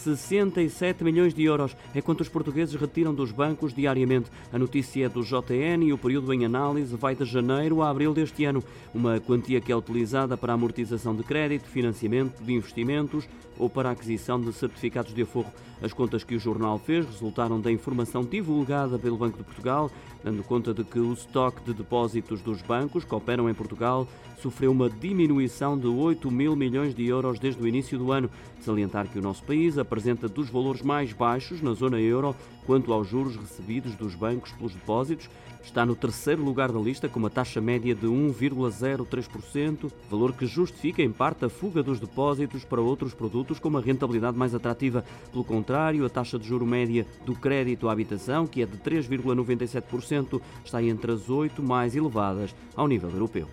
67 milhões de euros é quanto os portugueses retiram dos bancos diariamente. A notícia é do JN e o período em análise vai de janeiro a abril deste ano. Uma quantia que é utilizada para amortização de crédito, financiamento de investimentos ou para aquisição de certificados de aforro. As contas que o jornal fez resultaram da informação divulgada pelo Banco de Portugal, dando conta de que o estoque de depósitos dos bancos que operam em Portugal sofreu uma diminuição de 8 mil milhões de euros desde o início do ano. Salientar que o nosso país apresenta dos valores mais baixos na zona euro quanto aos juros recebidos dos bancos pelos depósitos. Está no terceiro lugar da lista com uma taxa média de 1,03%, valor que justifica em parte a fuga dos depósitos para outros produtos com uma rentabilidade mais atrativa. Pelo contrário, a taxa de juro média do crédito à habitação, que é de 3,97%, está entre as oito mais elevadas ao nível europeu.